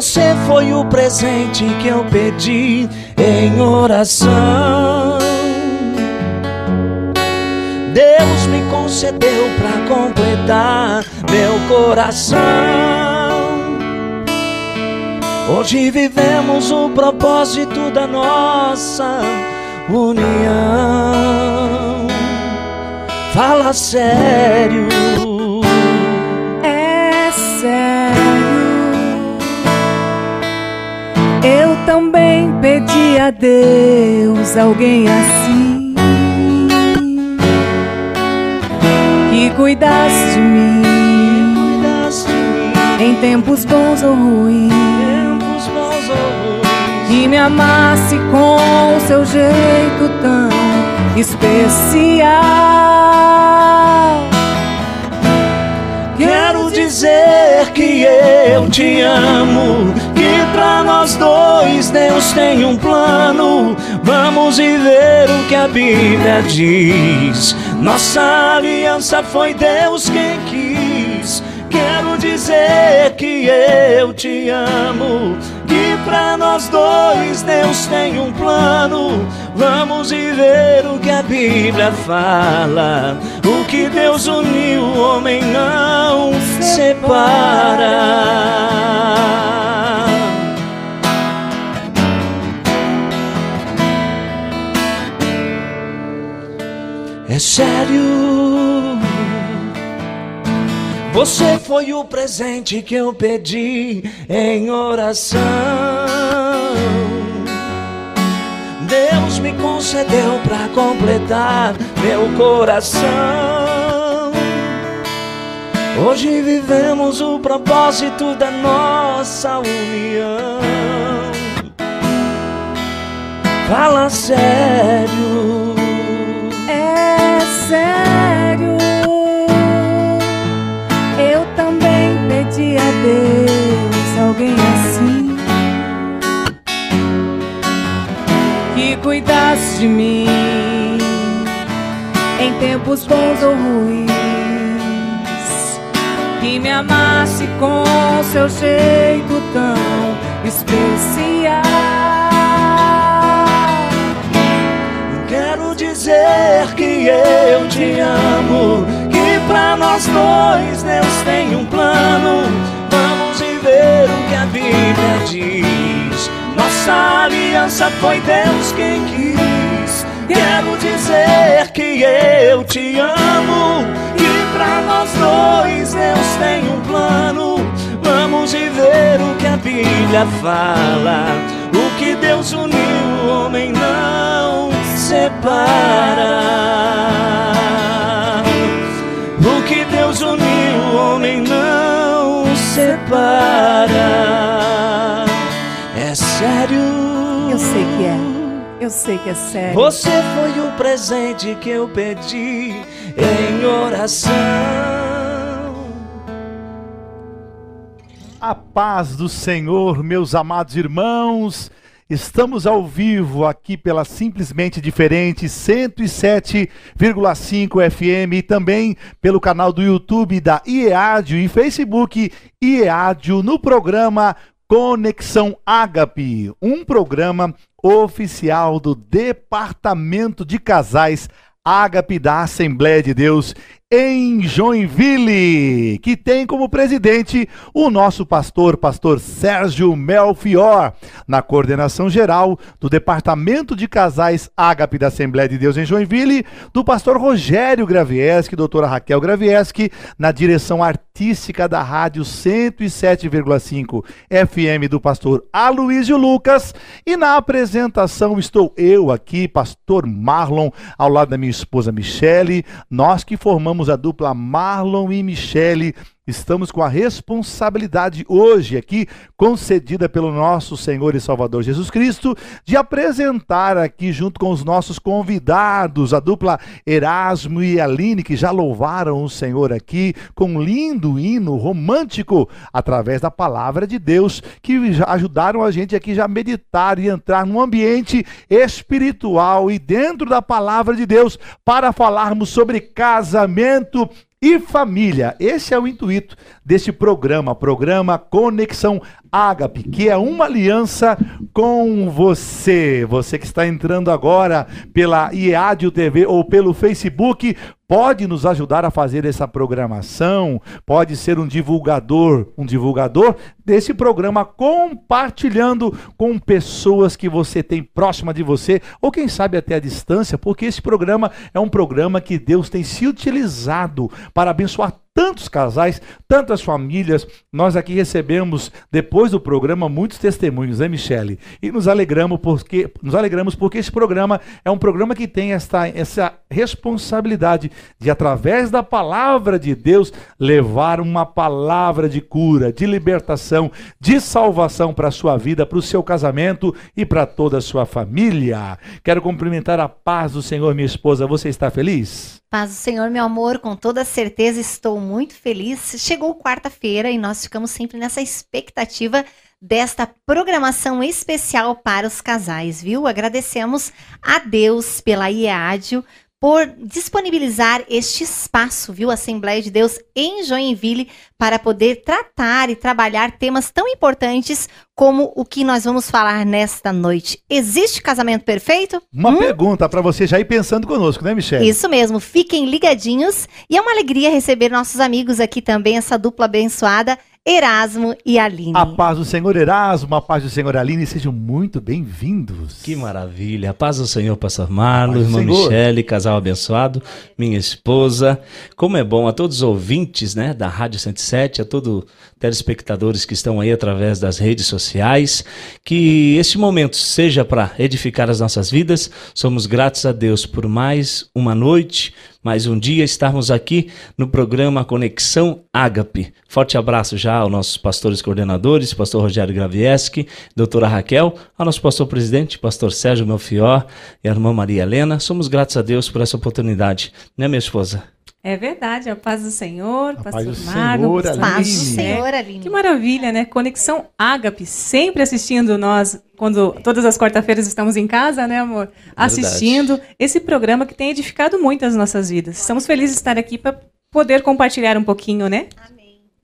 Você foi o presente que eu pedi em oração. Deus me concedeu para completar meu coração. Hoje vivemos o propósito da nossa união. Fala sério. Eu também pedi a Deus alguém assim que cuidasse de mim em tempos bons ou ruins que me amasse com o seu jeito tão especial. Quero dizer que eu te amo, pra nós dois Deus tem um plano. Vamos viver o que a Bíblia diz. Nossa aliança foi Deus quem quis. Quero dizer que eu te amo que pra nós dois Deus tem um plano. Vamos viver o que a Bíblia fala. O que Deus uniu, o homem não separa. Sério. Você foi o presente que eu pedi em oração. Deus me concedeu para completar meu coração. Hoje vivemos o propósito da nossa união. Fala sério. Sério. Eu também pedi a Deus alguém assim que cuidasse de mim em tempos bons ou ruins, que me amasse com seu jeito tão especial. Dizer que eu te amo, que pra nós dois Deus tem um plano. Vamos viver o que a Bíblia diz. Nossa aliança foi Deus quem quis. Quero dizer que eu te amo, que pra nós dois Deus tem um plano. Vamos viver o que a Bíblia fala. O que Deus uniu, o homem não separa. O que Deus uniu, o homem não separa. É sério. Eu sei que é. Eu sei que é sério. Você foi o presente que eu pedi em oração. A paz do Senhor, meus amados irmãos. Estamos ao vivo aqui pela Simplesmente Diferente 107,5 FM e também pelo canal do YouTube da IEADIO e Facebook IEADIO no programa Conexão Ágape, um programa oficial do Departamento de Casais Ágape da Assembleia de Deus em Joinville, que tem como presidente o nosso pastor, pastor Sérgio Melfior, na coordenação geral do Departamento de Casais Ágape da Assembleia de Deus em Joinville, do pastor Rogério Gravieski, doutora Raquel Gravieski, na direção artística da rádio 107,5 FM do pastor Aloysio Lucas, e na apresentação estou eu aqui, pastor Marlon, ao lado da minha esposa Michele, nós que formamos a dupla Marlon e Michele. Estamos com a responsabilidade hoje aqui, concedida pelo nosso Senhor e Salvador Jesus Cristo, de apresentar aqui, junto com os nossos convidados, a dupla Erasmo e Aline, que já louvaram o Senhor aqui com um lindo hino romântico através da palavra de Deus, que ajudaram a gente aqui já meditar e entrar num ambiente espiritual e dentro da palavra de Deus para falarmos sobre casamento e família. Esse é o intuito deste programa, programa Conexão Ágape, que é uma aliança com você. Você que está entrando agora pela IEADIO TV ou pelo Facebook, pode nos ajudar a fazer essa programação, pode ser um divulgador, um divulgador desse programa compartilhando com pessoas que você tem próxima de você ou quem sabe até a distância, porque esse programa é um programa que Deus tem se utilizado para abençoar tantos casais, tantas famílias. Nós aqui recebemos depois do programa muitos testemunhos, né, Michele? E nos alegramos porque nos alegramos porque esse programa é um programa que tem esta, essa responsabilidade de através da palavra de Deus levar uma palavra de cura, de libertação, de salvação para a sua vida, para o seu casamento e para toda a sua família. Quero cumprimentar a paz do Senhor, minha esposa. Você está feliz? Paz do Senhor, meu amor, com toda certeza estou muito feliz. Chegou quarta-feira e nós ficamos sempre nessa expectativa desta programação especial para os casais, viu? Agradecemos a Deus pela IEADIO por disponibilizar este espaço, viu, Assembleia de Deus em Joinville, para poder tratar e trabalhar temas tão importantes como o que nós vamos falar nesta noite. Existe casamento perfeito? Uma hum? pergunta para você já ir pensando conosco, né, Michelle? Isso mesmo, fiquem ligadinhos e é uma alegria receber nossos amigos aqui também, essa dupla abençoada. Erasmo e Aline. A paz do Senhor Erasmo, a paz do Senhor Aline, sejam muito bem-vindos. Que maravilha. A paz do Senhor, pastor Marlos, irmã Michele, casal abençoado, minha esposa. Como é bom a todos os ouvintes, né, da Rádio 107, a todos telespectadores que estão aí através das redes sociais, que este momento seja para edificar as nossas vidas. Somos gratos a Deus por mais uma noite, mais um dia estarmos aqui no programa Conexão Ágape. Forte abraço já aos nossos pastores coordenadores, pastor Rogério Gravieski, doutora Raquel, ao nosso pastor presidente, pastor Sérgio Melfior e a irmã Maria Helena. Somos gratos a Deus por essa oportunidade, né, minha esposa? É verdade, a paz do Senhor, a pastor paz do Marco, Senhor, paz do Senhor, Aline. Que maravilha, né? Conexão Ágape, sempre assistindo nós, quando todas as quarta-feiras estamos em casa, né, amor? Verdade. Assistindo esse programa que tem edificado muito as nossas vidas. Estamos felizes de estar aqui para poder compartilhar um pouquinho, né? Amém.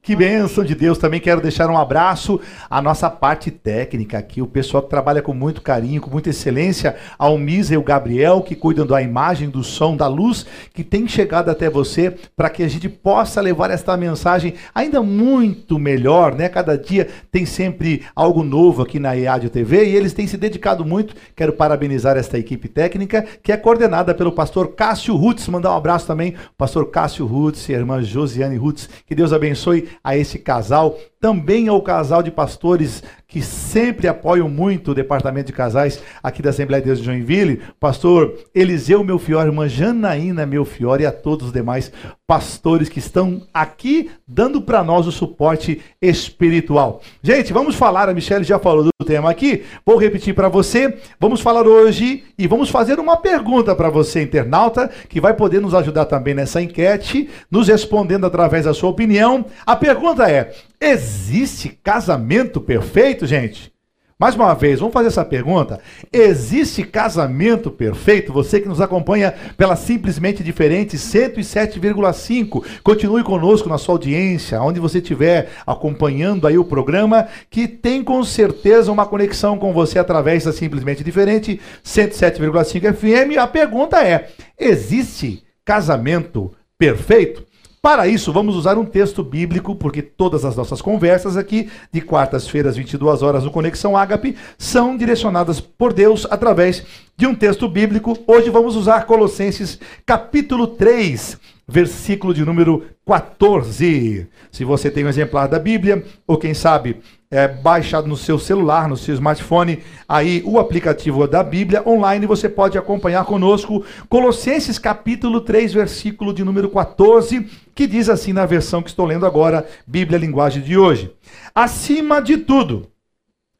Que bênção de Deus. Também quero deixar um abraço à nossa parte técnica aqui, o pessoal que trabalha com muito carinho, com muita excelência, ao Misa e o Gabriel, que cuidam da imagem, do som, da luz, que tem chegado até você, para que a gente possa levar esta mensagem ainda muito melhor, né? Cada dia tem sempre algo novo aqui na EAD TV e eles têm se dedicado muito. Quero parabenizar esta equipe técnica, que é coordenada pelo pastor Cássio Rutz. Mandar um abraço também, pastor Cássio Rutz e a irmã Josiane Rutz. Que Deus abençoe a esse casal, também ao casal de pastores que sempre apoiam muito o departamento de casais aqui da Assembleia de Deus de Joinville, pastor Eliseu Melfior, irmã Janaína Melfior e a todos os demais pastores que estão aqui dando para nós o suporte espiritual. Gente, vamos falar, a Michelle já falou do tema aqui, vou repetir para você, vamos falar hoje e vamos fazer uma pergunta para você, internauta, que vai poder nos ajudar também nessa enquete, nos respondendo através da sua opinião. A pergunta é: existe casamento perfeito? gente? Mais uma vez, vamos fazer essa pergunta. Existe casamento perfeito? Você que nos acompanha pela simplesmente diferente 107,5. Continue conosco na sua audiência, onde você estiver acompanhando aí o programa, que tem com certeza uma conexão com você através da simplesmente diferente 107,5 FM. A pergunta é: existe casamento perfeito? Para isso, vamos usar um texto bíblico, porque todas as nossas conversas aqui, de quartas-feiras, 22 horas, no Conexão Ágape, são direcionadas por Deus através de um texto bíblico. Hoje vamos usar Colossenses capítulo 3, versículo de número 14. Se você tem um exemplar da Bíblia, ou quem sabe é, baixado no seu celular, no seu smartphone, aí o aplicativo da Bíblia online, você pode acompanhar conosco Colossenses capítulo 3, versículo de número 14, que diz assim na versão que estou lendo agora, Bíblia linguagem de hoje. Acima de tudo,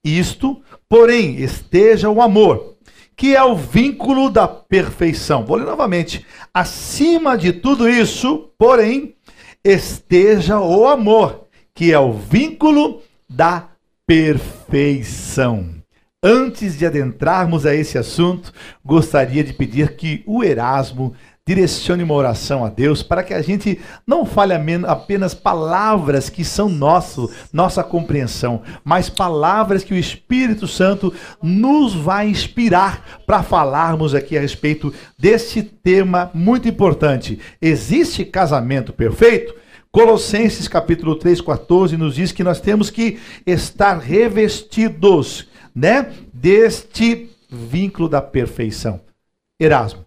isto, porém, esteja o amor que é o vínculo da perfeição. Vou ler novamente. Acima de tudo isso, porém, esteja o amor, que é o vínculo da perfeição. Antes de adentrarmos a esse assunto, gostaria de pedir que o Erasmo direcione uma oração a Deus para que a gente não fale apenas palavras que são nosso, nossa compreensão, mas palavras que o Espírito Santo nos vai inspirar para falarmos aqui a respeito deste tema muito importante. Existe casamento perfeito? Colossenses capítulo 3, 14 nos diz que nós temos que estar revestidos, né, deste vínculo da perfeição. Erasmo.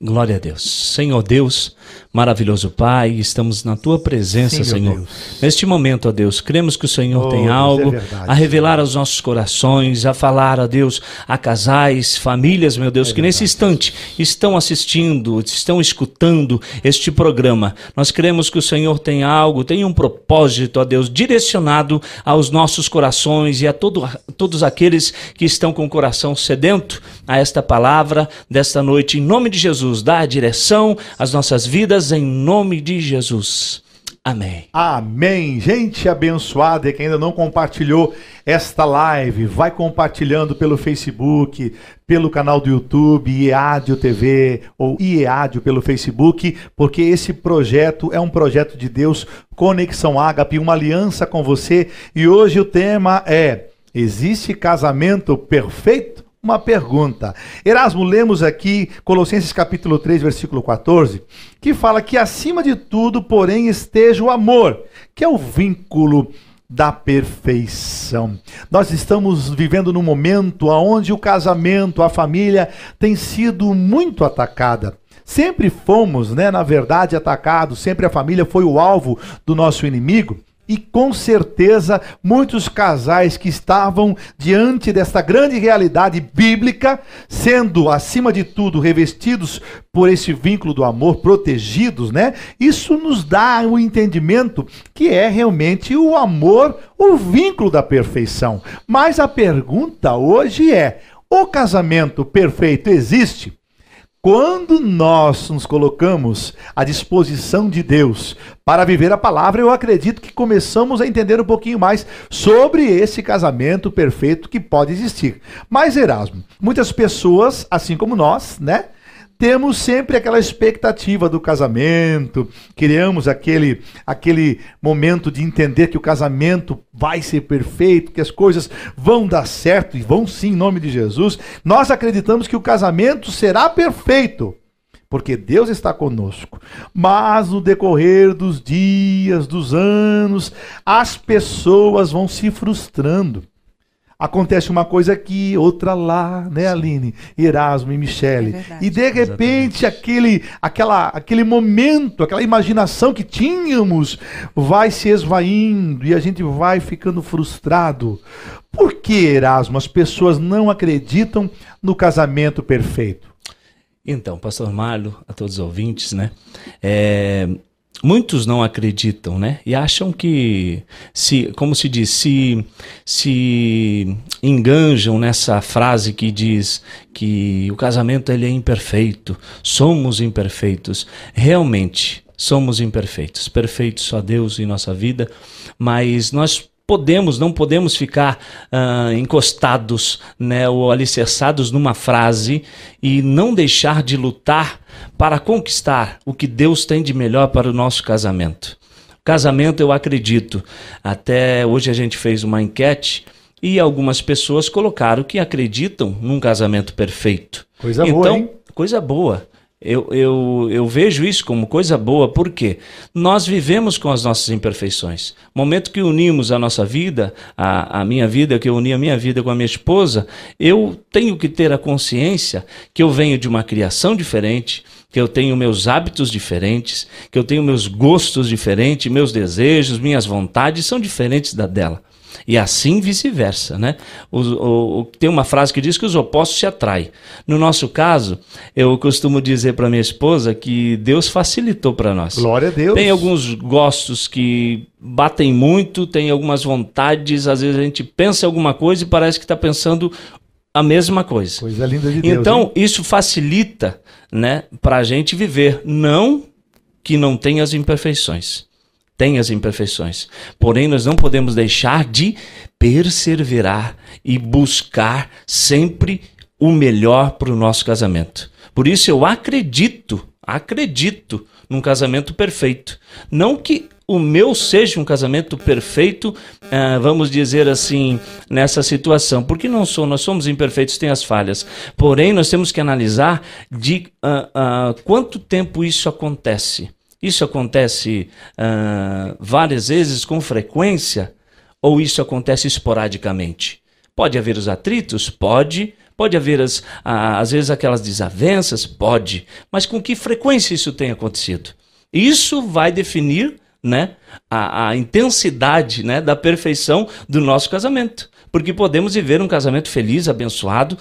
Glória a Deus. Senhor Deus, Maravilhoso Pai, estamos na tua presença, Sim, Senhor. Neste momento, ó Deus, cremos que o Senhor oh, tem é algo é verdade, a revelar Senhor. aos nossos corações, a falar, ó Deus, a casais, famílias, meu Deus, é que verdade. nesse instante estão assistindo, estão escutando este programa. Nós cremos que o Senhor tem algo, tem um propósito, ó Deus, direcionado aos nossos corações e a todo, todos aqueles que estão com o coração sedento a esta palavra desta noite. Em nome de Jesus, dá a direção às nossas vidas em nome de Jesus. Amém. Amém. Gente abençoada que ainda não compartilhou esta live, vai compartilhando pelo Facebook, pelo canal do YouTube, IEADIO TV ou IEADIO pelo Facebook, porque esse projeto é um projeto de Deus, Conexão Ágape, uma aliança com você. E hoje o tema é: existe casamento perfeito? Uma pergunta. Erasmo, lemos aqui Colossenses capítulo 3, versículo 14, que fala que acima de tudo, porém, esteja o amor, que é o vínculo da perfeição. Nós estamos vivendo num momento onde o casamento, a família tem sido muito atacada. Sempre fomos, né, na verdade, atacados, sempre a família foi o alvo do nosso inimigo. E com certeza muitos casais que estavam diante desta grande realidade bíblica, sendo acima de tudo revestidos por esse vínculo do amor, protegidos, né? Isso nos dá o um entendimento que é realmente o amor, o vínculo da perfeição. Mas a pergunta hoje é: o casamento perfeito existe? Quando nós nos colocamos à disposição de Deus para viver a palavra, eu acredito que começamos a entender um pouquinho mais sobre esse casamento perfeito que pode existir. Mas, Erasmo, muitas pessoas, assim como nós, né? Temos sempre aquela expectativa do casamento, criamos aquele, aquele momento de entender que o casamento vai ser perfeito, que as coisas vão dar certo e vão sim em nome de Jesus. Nós acreditamos que o casamento será perfeito porque Deus está conosco. Mas no decorrer dos dias, dos anos, as pessoas vão se frustrando acontece uma coisa aqui, outra lá, né, Aline? Erasmo e Michele. É e de repente aquele, aquela, aquele momento, aquela imaginação que tínhamos vai se esvaindo e a gente vai ficando frustrado. Por que, Erasmo, as pessoas não acreditam no casamento perfeito? Então, pastor Marlo, a todos os ouvintes, né? É, muitos não acreditam, né? E acham que, se, como se diz, se, se enganjam nessa frase que diz que o casamento ele é imperfeito, somos imperfeitos. Realmente, somos imperfeitos. Perfeitos só Deus em nossa vida, mas nós podemos, não podemos ficar uh, encostados né, ou alicerçados numa frase e não deixar de lutar para conquistar o que Deus tem de melhor para o nosso casamento. Casamento, eu acredito, até hoje a gente fez uma enquete e algumas pessoas colocaram que acreditam num casamento perfeito. Coisa então, boa, hein? Coisa boa. Eu, eu, eu vejo isso como coisa boa, porque nós vivemos com as nossas imperfeições. Momento que unimos a nossa vida, a, a minha vida, que eu uni a minha vida com a minha esposa, eu tenho que ter a consciência que eu venho de uma criação diferente, que eu tenho meus hábitos diferentes, que eu tenho meus gostos diferentes, meus desejos, minhas vontades são diferentes da dela. E assim vice-versa, né? O, o, tem uma frase que diz que os opostos se atraem. No nosso caso, eu costumo dizer para minha esposa que Deus facilitou para nós. Glória a Deus. Tem alguns gostos que batem muito, tem algumas vontades, às vezes a gente pensa alguma coisa e parece que está pensando a mesma coisa. Coisa linda de Deus. Então, hein? isso facilita, né, para a gente viver. Não que não tenha as imperfeições tem as imperfeições. Porém, nós não podemos deixar de perseverar e buscar sempre o melhor para o nosso casamento. Por isso eu acredito, acredito num casamento perfeito. Não que o meu seja um casamento perfeito, uh, vamos dizer assim, nessa situação, porque não sou, nós somos imperfeitos, tem as falhas. Porém, nós temos que analisar de uh, uh, quanto tempo isso acontece. Isso acontece várias vezes com frequência ou isso acontece esporadicamente? Pode haver os atritos? Pode. Pode haver, as, às vezes, aquelas desavenças? Pode. Mas com que frequência isso tem acontecido? Isso vai definir né, a, a, intensidade né, da perfeição do nosso casamento. Porque podemos viver um casamento feliz, abençoado,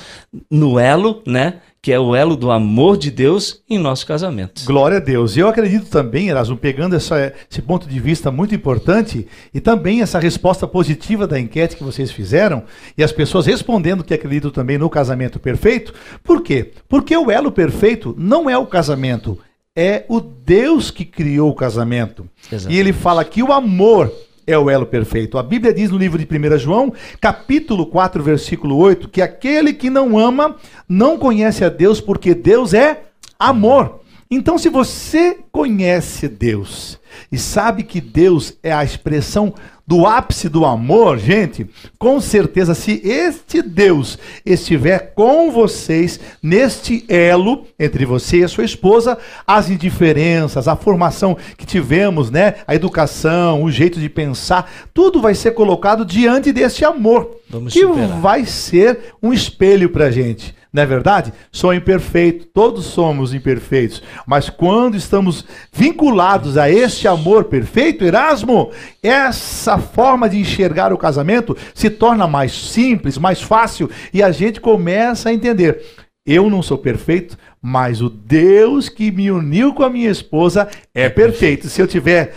no elo, né, que é o elo do amor de Deus em nosso casamento. Glória a Deus. E eu acredito também, Erasmo, pegando essa, esse ponto de vista muito importante e também essa resposta positiva da enquete que vocês fizeram e as pessoas respondendo que acreditam também no casamento perfeito. Por quê? Porque o elo perfeito não é o casamento, é o Deus que criou o casamento. Exatamente. E ele fala que o amor é o elo perfeito. A Bíblia diz no livro de 1 João, capítulo 4, versículo 8, que aquele que não ama não conhece a Deus, porque Deus é amor. Então, se você conhece Deus e sabe que Deus é a expressão do ápice do amor, gente, com certeza, se este Deus estiver com vocês neste elo entre você e a sua esposa, as indiferenças, a formação que tivemos, né, a educação, o jeito de pensar, tudo vai ser colocado diante deste amor, Vamos que superar. vai ser um espelho para gente. Não é verdade? Sou imperfeito, todos somos imperfeitos. Mas quando estamos vinculados a este amor perfeito, Erasmo, essa forma de enxergar o casamento se torna mais simples, mais fácil e a gente começa a entender. Eu não sou perfeito, mas o Deus que me uniu com a minha esposa é perfeito. Se eu tiver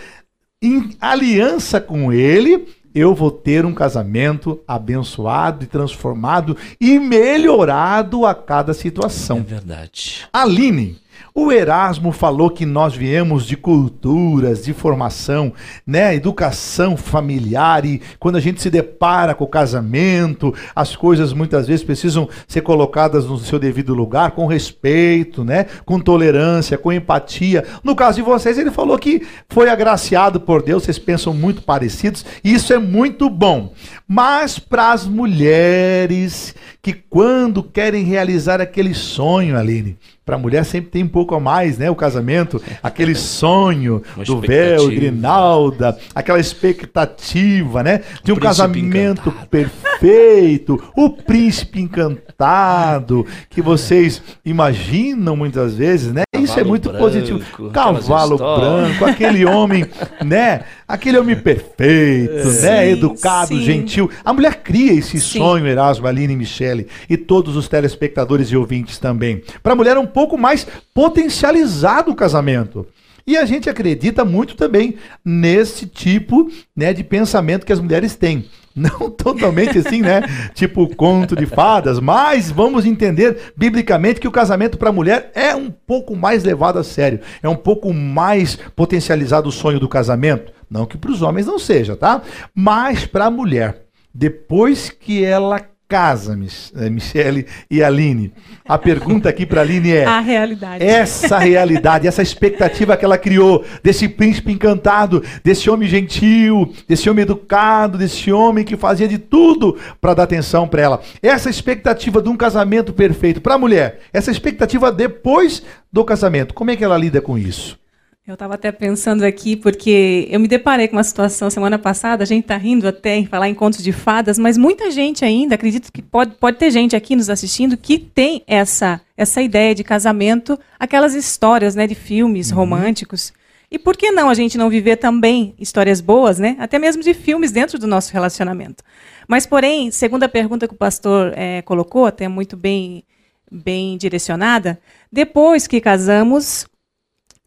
em aliança com Ele, eu vou ter um casamento abençoado e transformado e melhorado a cada situação. É verdade. Aline, o Erasmo falou que nós viemos de culturas, de formação, né, educação familiar e quando a gente se depara com o casamento, as coisas muitas vezes precisam ser colocadas no seu devido lugar, com respeito, né, com tolerância, com empatia. No caso de vocês, ele falou que foi agraciado por Deus, vocês pensam muito parecidos, e isso é muito bom. Mas para as mulheres que quando querem realizar aquele sonho, Aline, para a mulher sempre tem um pouco a mais, né? O casamento, aquele sonho do véu, grinalda, aquela expectativa, né? De um casamento encantado. perfeito, o príncipe encantado, que vocês imaginam muitas vezes, né? Cavalo Isso é muito branco, positivo. Cavalo branco, aquele homem, né? Aquele homem perfeito, né? sim, né? Educado, sim. gentil. A mulher cria esse sim. sonho, Erasmo, Aline e Michele, e todos os telespectadores e ouvintes também. Para a mulher é um pouco mais potencializado o casamento. E a gente acredita muito também nesse tipo né, de pensamento que as mulheres têm. Não totalmente assim, né? tipo conto de fadas, mas vamos entender biblicamente que o casamento para a mulher é um pouco mais levado a sério, é um pouco mais potencializado o sonho do casamento. Não que para os homens não seja, tá? Mas para a mulher, depois que ela casa, eh, Michele e Aline. A pergunta aqui para Aline é: a realidade. Essa realidade, essa expectativa que ela criou desse príncipe encantado, desse homem gentil, desse homem educado, desse homem que fazia de tudo para dar atenção para ela. Essa expectativa de um casamento perfeito para a mulher, essa expectativa depois do casamento, como é que ela lida com isso? Eu estava até pensando aqui, porque eu me deparei com uma situação semana passada, a gente está rindo até em falar em contos de fadas, mas muita gente ainda, acredito que pode, pode ter gente aqui nos assistindo que tem essa, essa ideia de casamento, aquelas histórias né, de filmes uhum. românticos. E por que não a gente não viver também histórias boas, né? Até mesmo de filmes dentro do nosso relacionamento. Mas, porém, segundo a pergunta que o pastor é, colocou, até muito bem, bem direcionada, depois que casamos,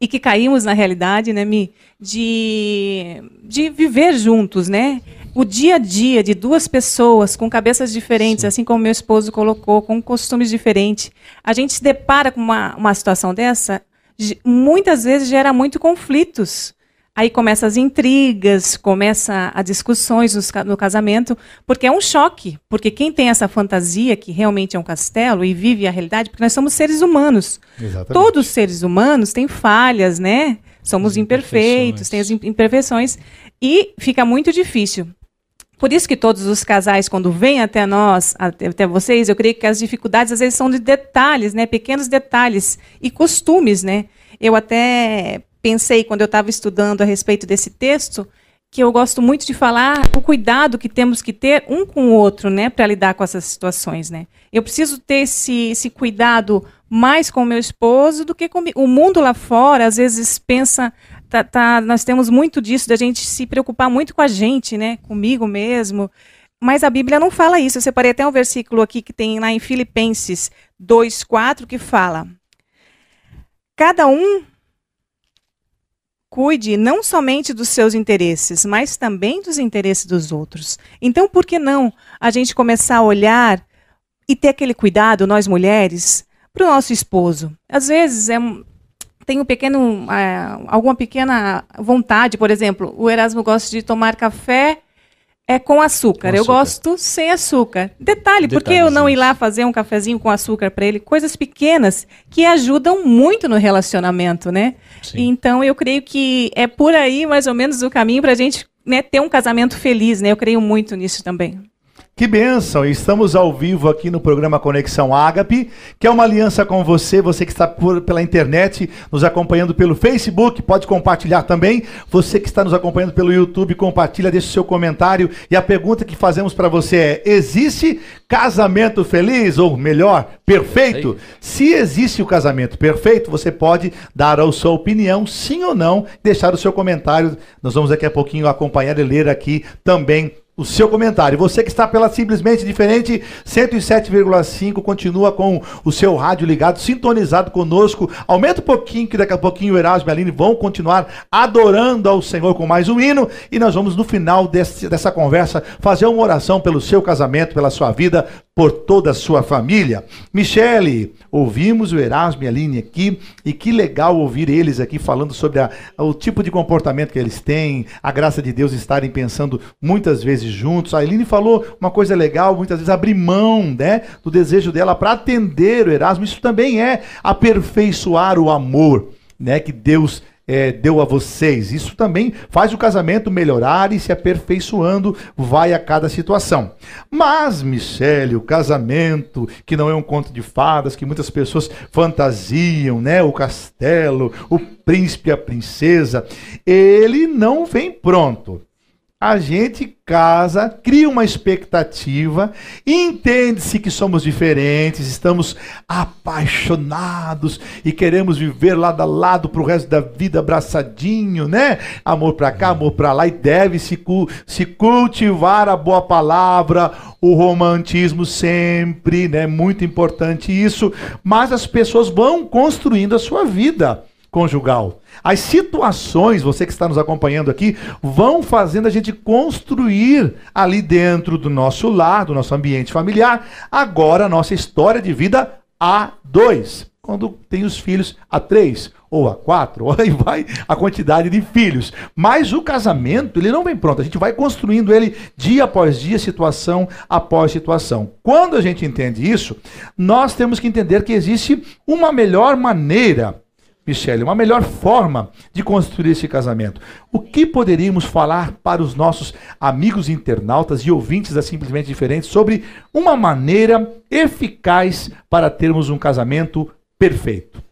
e que caímos na realidade, né, Mi, de, de viver juntos, né? O dia a dia de duas pessoas com cabeças diferentes, Sim. assim como meu esposo colocou, com costumes diferentes. A gente se depara com uma, uma situação dessa, muitas vezes gera muito conflitos. Aí começam as intrigas, começa as discussões no casamento, porque é um choque. Porque quem tem essa fantasia que realmente é um castelo e vive a realidade, porque nós somos seres humanos. Exatamente. Todos os seres humanos têm falhas, né? Somos imperfeitos, têm as imperfeições. E fica muito difícil. Por isso que todos os casais, quando vêm até nós, até, até, vocês, eu creio que as dificuldades às vezes são de detalhes, né? Pequenos detalhes e costumes, né? Eu até pensei quando eu estava estudando a respeito desse texto que eu gosto muito de falar o cuidado que temos que ter um com o outro, né, para lidar com essas situações, né? Eu preciso ter esse, esse cuidado mais com o meu esposo do que comigo. O mundo lá fora às vezes pensa, tá, tá, nós temos muito disso da gente se preocupar muito com a gente, né, comigo mesmo. Mas a Bíblia não fala isso. Eu separei até um versículo aqui que tem lá em Filipenses 2:4 que fala: Cada um cuide não somente dos seus interesses, mas também dos interesses dos outros. Então, por que não a gente começar a olhar e ter aquele cuidado, nós mulheres, para o nosso esposo? Às vezes é tem um pequeno, é, alguma pequena vontade, por exemplo, o Erasmo gosta de tomar café é com açúcar. com açúcar. Eu gosto sem açúcar. Detalhe, por que eu não ir lá fazer um cafezinho com açúcar para ele? Coisas pequenas que ajudam muito no relacionamento, né? Sim. Então eu creio que é por aí mais ou menos o caminho para a gente né, ter um casamento feliz, né? Eu creio muito nisso também. Que bênção! Estamos ao vivo aqui no programa Conexão Ágape, que é uma aliança com você, você que está por, pela internet, nos acompanhando pelo Facebook, pode compartilhar também. Você que está nos acompanhando pelo YouTube, compartilha, deixa o seu comentário. E a pergunta que fazemos para você é: existe casamento feliz? Ou melhor, perfeito? Se existe o casamento perfeito, você pode dar a sua opinião, sim ou não, deixar o seu comentário. Nós vamos daqui a pouquinho acompanhar e ler aqui também o seu comentário. Você que está pela simplesmente diferente 107,5 continua com o seu rádio ligado, sintonizado conosco. Aumenta um pouquinho que daqui a pouquinho o Erasmo e a Aline vão continuar adorando ao Senhor com mais um hino e nós vamos no final desse, dessa conversa fazer uma oração pelo seu casamento, pela sua vida, por toda a sua família. Michele, ouvimos o Erasmo e a Aline aqui e que legal ouvir eles aqui falando sobre a, o tipo de comportamento que eles têm, a graça de Deus estarem pensando muitas vezes juntos. A Aline falou uma coisa legal, muitas vezes abrir mão né, do desejo dela para atender o Erasmo. Isso também é aperfeiçoar o amor né, que Deus é, deu a vocês. Isso também faz o casamento melhorar e se aperfeiçoando, vai a cada situação. Mas, Michele, o casamento, que não é um conto de fadas, que muitas pessoas fantasiam, né? O castelo, o príncipe e a princesa, ele não vem pronto a gente casa, cria uma expectativa, entende-se que somos diferentes, estamos apaixonados e queremos viver lado a lado para o resto da vida abraçadinho, né? Amor para cá, amor para lá, e deve-se se cultivar a boa palavra, o romantismo sempre, né? Muito importante isso, mas as pessoas vão construindo a sua vida conjugal. As situações, você que está nos acompanhando aqui, vão fazendo a gente construir ali dentro do nosso lar, do nosso ambiente familiar, agora a nossa história de vida a dois. Quando tem os filhos a três ou a quatro, aí vai a quantidade de filhos. Mas o casamento, ele não vem pronto, a gente vai construindo ele dia após dia, situação após situação. Quando a gente entende isso, nós temos que entender que existe uma melhor maneira Michele, uma melhor forma de construir esse casamento. O que poderíamos falar para os nossos amigos internautas e ouvintes da Simplesmente Diferente sobre uma maneira eficaz para termos um casamento perfeito?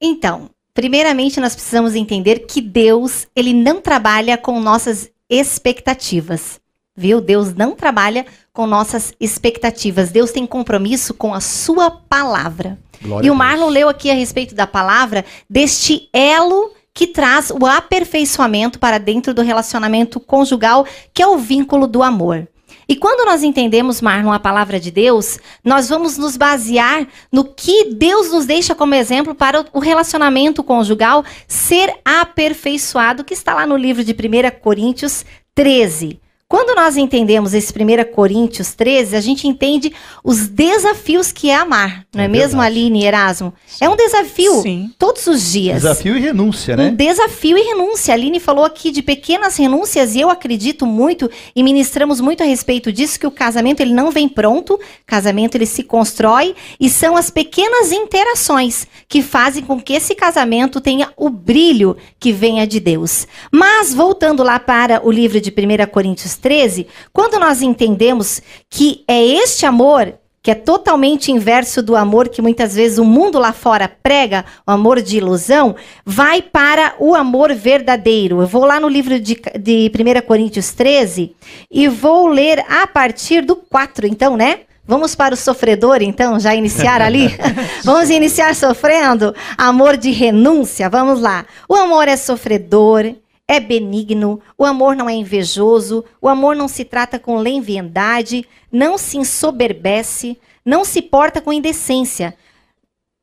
Então, primeiramente nós precisamos entender que Deus, ele não trabalha com nossas expectativas. Viu? Deus não trabalha com nossas expectativas. Deus tem compromisso com a sua palavra. Glória e o Marlon leu aqui a respeito da palavra deste elo que traz o aperfeiçoamento para dentro do relacionamento conjugal, que é o vínculo do amor. E quando nós entendemos, Marlon, a palavra de Deus, nós vamos nos basear no que Deus nos deixa como exemplo para o relacionamento conjugal ser aperfeiçoado, que está lá no livro de 1 Coríntios 13. Quando nós entendemos esse 1 Coríntios 13, a gente entende os desafios que é amar, não é, é mesmo, Aline e Erasmo? Sim. É um desafio Sim. todos os dias. Desafio e renúncia, né? Um desafio e renúncia. A Aline falou aqui de pequenas renúncias e eu acredito muito e ministramos muito a respeito disso que o casamento ele não vem pronto, casamento ele se constrói e são as pequenas interações que fazem com que esse casamento tenha o brilho que venha de Deus. Mas voltando lá para o livro de 1 Coríntios 13, quando nós entendemos que é este amor que é totalmente inverso do amor que muitas vezes o mundo lá fora prega, o amor de ilusão, vai para o amor verdadeiro. Eu vou lá no livro de, de 1 Coríntios 13 e vou ler a partir do 4, então, né? Vamos para o sofredor, então, já iniciar ali? Vamos iniciar sofrendo? Amor de renúncia, vamos lá. O amor é sofredor, é benigno, o amor não é invejoso, o amor não se trata com leviandade, não se ensoberbece, não se porta com indecência,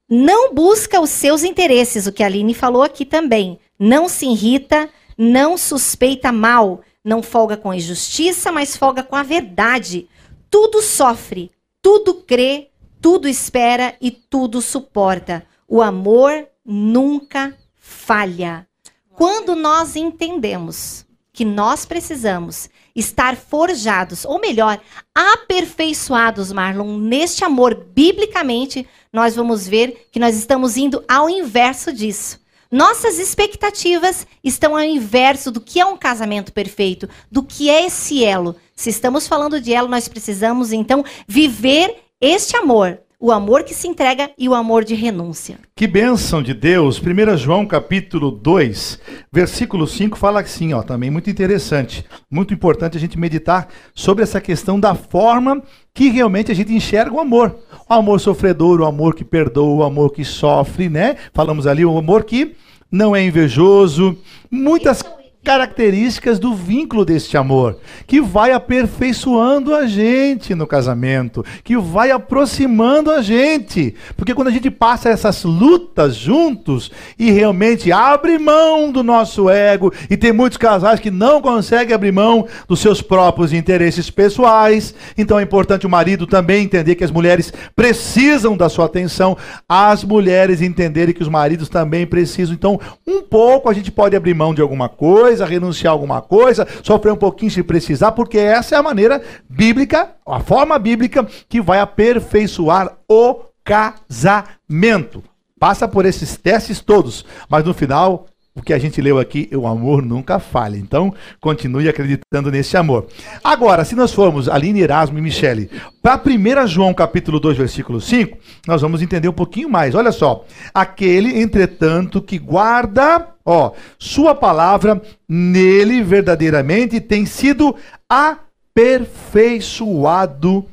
não busca os seus interesses, o que a Aline falou aqui também, não se irrita, não suspeita mal, não folga com a injustiça, mas folga com a verdade. Tudo sofre, tudo crê, tudo espera e tudo suporta. O amor nunca falha. Quando nós entendemos que nós precisamos estar forjados, ou melhor, aperfeiçoados, Marlon, neste amor biblicamente, nós vamos ver que nós estamos indo ao inverso disso. Nossas expectativas estão ao inverso do que é um casamento perfeito, do que é esse elo. Se estamos falando de elo, nós precisamos então viver este amor, o amor que se entrega e o amor de renúncia. Que bênção de Deus! 1 João capítulo 2, versículo 5 fala assim, ó, também muito interessante, muito importante a gente meditar sobre essa questão da forma que realmente a gente enxerga o amor. O amor sofredor, o amor que perdoa, o amor que sofre, né? Falamos ali o amor que não é invejoso, muitas características do vínculo deste amor, que vai aperfeiçoando a gente no casamento, que vai aproximando a gente. Porque quando a gente passa essas lutas juntos e realmente abre mão do nosso ego, e tem muitos casais que não conseguem abrir mão dos seus próprios interesses pessoais, então é importante o marido também entender que as mulheres precisam da sua atenção, as mulheres entenderem que os maridos também precisam. Então, um pouco a gente pode abrir mão de alguma coisa coisa, renunciar a alguma coisa, sofrer um pouquinho se precisar, porque essa é a maneira bíblica, a forma bíblica que vai aperfeiçoar o casamento. Passa por esses testes todos, mas no final o que a gente leu aqui, o amor nunca falha. Então, continue acreditando nesse amor. Agora, se nós formos Aline, Erasmo e Michele, para 1 João capítulo 2, versículo 5, nós vamos entender um pouquinho mais. Olha só. Aquele, entretanto, que guarda, ó, sua palavra, nele verdadeiramente tem sido aperfeiçoado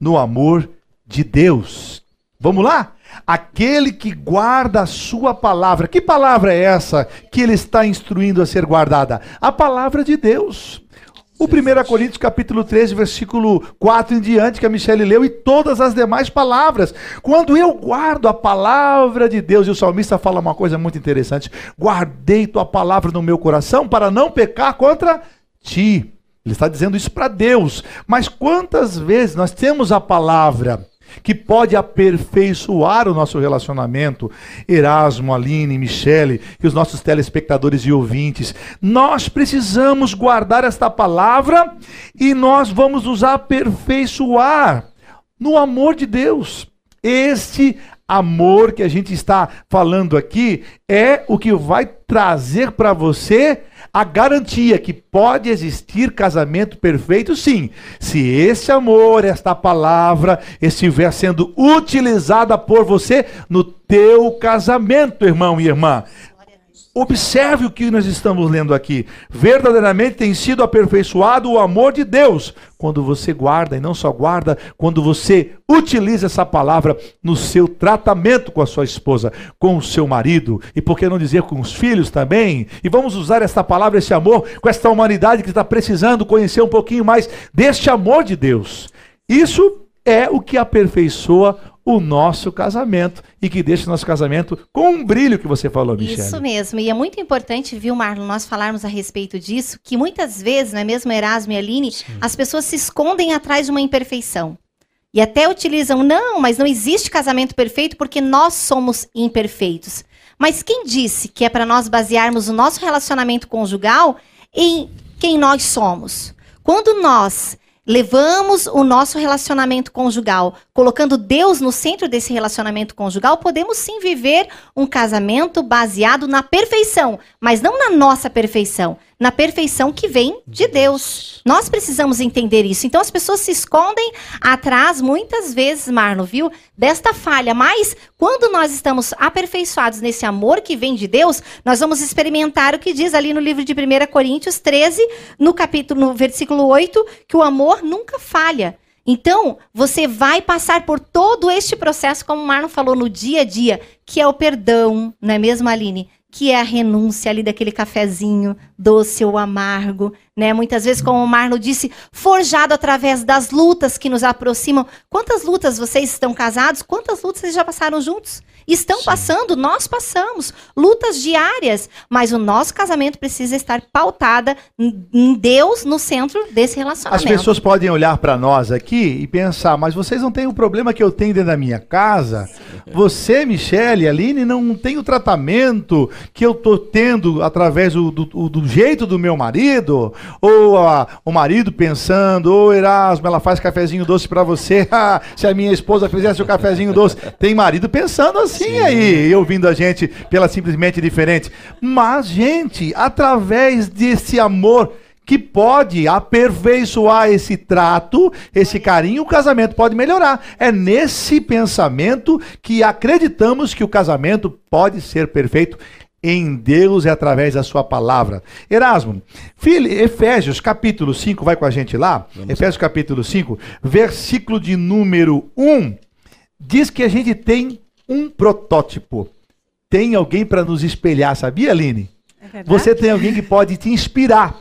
no amor de Deus. Vamos lá? Aquele que guarda a sua palavra. Que palavra é essa que ele está instruindo a ser guardada? A palavra de Deus. O 1 Coríntios capítulo 13, versículo 4 em diante, que a Michelle leu, e todas as demais palavras. Quando eu guardo a palavra de Deus, e o salmista fala uma coisa muito interessante: guardei tua palavra no meu coração para não pecar contra ti. Ele está dizendo isso para Deus. Mas quantas vezes nós temos a palavra que pode aperfeiçoar o nosso relacionamento. Erasmo, Aline, Michele e os nossos telespectadores e ouvintes. Nós precisamos guardar esta palavra e nós vamos nos aperfeiçoar no amor de Deus. Este amor que a gente está falando aqui é o que vai trazer para você a garantia que pode existir casamento perfeito, sim, se esse amor, esta palavra estiver sendo utilizada por você no teu casamento, irmão e irmã. Observe o que nós estamos lendo aqui. Verdadeiramente tem sido aperfeiçoado o amor de Deus quando você guarda, e não só guarda, quando você utiliza essa palavra no seu tratamento com a sua esposa, com o seu marido, e por que não dizer com os filhos também? E vamos usar essa palavra, esse amor, com esta humanidade que está precisando conhecer um pouquinho mais deste amor de Deus. Isso é o que aperfeiçoa o nosso casamento e que deixe o nosso casamento com um brilho que você falou, Michelle. Isso mesmo. E é muito importante, viu, Marlon, nós falarmos a respeito disso, que muitas vezes, não é mesmo, Erasmo e Aline, Sim. as pessoas se escondem atrás de uma imperfeição. E até utilizam, não, mas não existe casamento perfeito porque nós somos imperfeitos. Mas quem disse que é para nós basearmos o nosso relacionamento conjugal em quem nós somos? Quando nós levamos o nosso relacionamento conjugal, colocando Deus no centro desse relacionamento conjugal, podemos sim viver um casamento baseado na perfeição, mas não na nossa perfeição, na perfeição que vem de Deus. Nós precisamos entender isso. Então as pessoas se escondem atrás, muitas vezes, Marno, viu, desta falha. Mas quando nós estamos aperfeiçoados nesse amor que vem de Deus, nós vamos experimentar o que diz ali no livro de 1 Coríntios 13, no capítulo, no versículo 8, que o amor nunca falha. Então, você vai passar por todo este processo, como o Marno falou, no dia a dia, que é o perdão, não é mesmo, Aline? Que é a renúncia ali daquele cafezinho doce ou amargo, né? Muitas vezes, como o Marno disse, forjado através das lutas que nos aproximam. Quantas lutas vocês estão casados? Quantas lutas vocês já passaram juntos? Estão Sim. passando, nós passamos, lutas diárias, mas o nosso casamento precisa estar pautada em Deus no centro desse relacionamento. As pessoas podem olhar para nós aqui e pensar, mas vocês não têm o problema que eu tenho dentro da minha casa? Você, Michele, Aline, não tem o tratamento que eu tô tendo através do, do, do jeito do meu marido? Ou a, o marido pensando, ô oh, Erasmo, ela faz cafezinho doce para você, se a minha esposa fizesse o cafezinho doce. Tem marido pensando assim, Sim, aí, ouvindo a gente pela simplesmente diferente. Mas, gente, através desse amor que pode aperfeiçoar esse trato, esse carinho, o casamento pode melhorar. É nesse pensamento que acreditamos que o casamento pode ser perfeito em Deus e através da sua palavra. Erasmo, filho, Efésios capítulo 5, vai com a gente lá? Vamos Efésios capítulo 5, versículo de número 1, diz que a gente tem um protótipo. Tem alguém para nos espelhar, sabia, Aline? É Você tem alguém que pode te inspirar.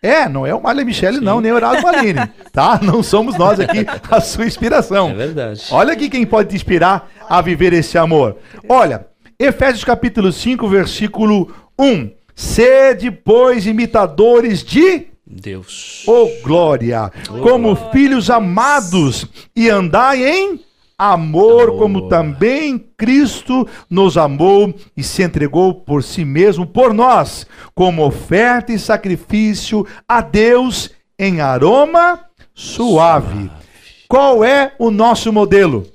É, não é o Marley Michele, não, nem o Heraldo Aline, tá? Não somos nós aqui a sua inspiração. É verdade. Olha aqui quem pode te inspirar a viver esse amor. Olha, Efésios capítulo 5, versículo 1. Sede, pois, imitadores de Deus. Oh, glória! Oh, como glória. filhos amados e andai em amor, amor, como também Cristo nos amou e se entregou por si mesmo por nós, como oferta e sacrifício a Deus em aroma suave. Qual é o nosso modelo?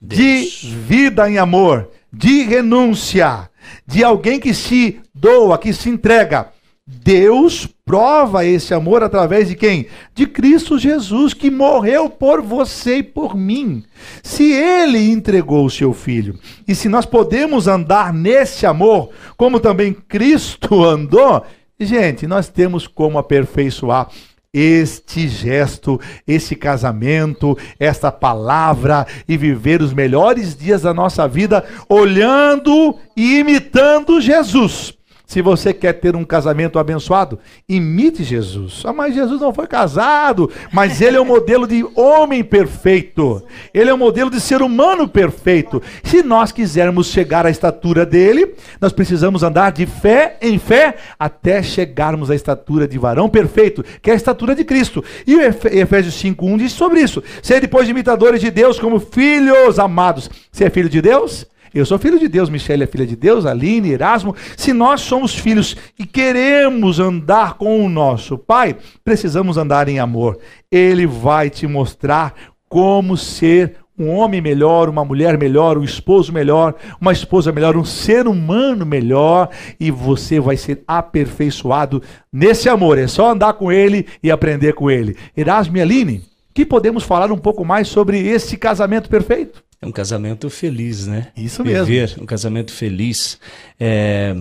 Deus. De vida em amor, de renúncia, de alguém que se doa, que se entrega. Deus prova esse amor através de quem? De Cristo Jesus, que morreu por você e por mim. Se ele entregou o seu filho, e se nós podemos andar nesse amor, como também Cristo andou, gente, nós temos como aperfeiçoar este gesto, esse casamento, esta palavra e viver os melhores dias da nossa vida olhando e imitando Jesus. Se você quer ter um casamento abençoado, imite Jesus. Ah, mas Jesus não foi casado, mas ele é o modelo de homem perfeito. Ele é o modelo de ser humano perfeito. Se nós quisermos chegar à estatura dele, nós precisamos andar de fé em fé até chegarmos à estatura de varão perfeito, que é a estatura de Cristo. E Efésios 5:1 diz sobre isso: ser depois imitadores de Deus como filhos amados. Você é filho de Deus? Eu sou filho de Deus, Michele é filha de Deus, Aline, Erasmo. Se nós somos filhos e queremos andar com o nosso Pai, precisamos andar em amor. Ele vai te mostrar como ser um homem melhor, uma mulher melhor, um esposo melhor, uma esposa melhor, um ser humano melhor, e você vai ser aperfeiçoado nesse amor. É só andar com ele e aprender com ele. Erasmo e Aline, que podemos falar um pouco mais sobre esse casamento perfeito? É um casamento feliz, né? Isso mesmo. Viver um casamento feliz. É,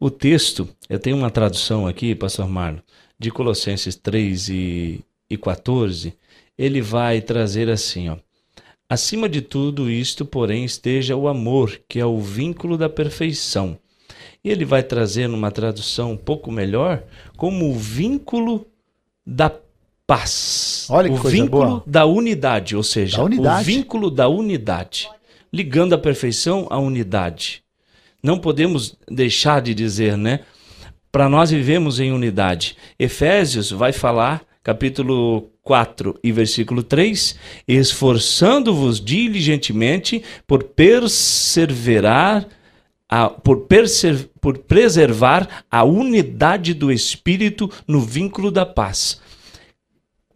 o texto, eu tenho uma tradução aqui, pastor Marlon, de Colossenses 3 e, e 14, ele vai trazer assim, ó. Acima de tudo isto, porém, esteja o amor, que é o vínculo da perfeição. E ele vai trazer numa tradução um pouco melhor, como o vínculo da paz. Olha que o vínculo boa. da unidade, ou seja, unidade. o vínculo da unidade. ligando a perfeição à unidade. Não podemos deixar de dizer, né? Para nós vivemos em unidade. Efésios vai falar, capítulo 4 e versículo 3: esforçando-vos diligentemente por perseverar, a, por, perser, por preservar a unidade do espírito no vínculo da paz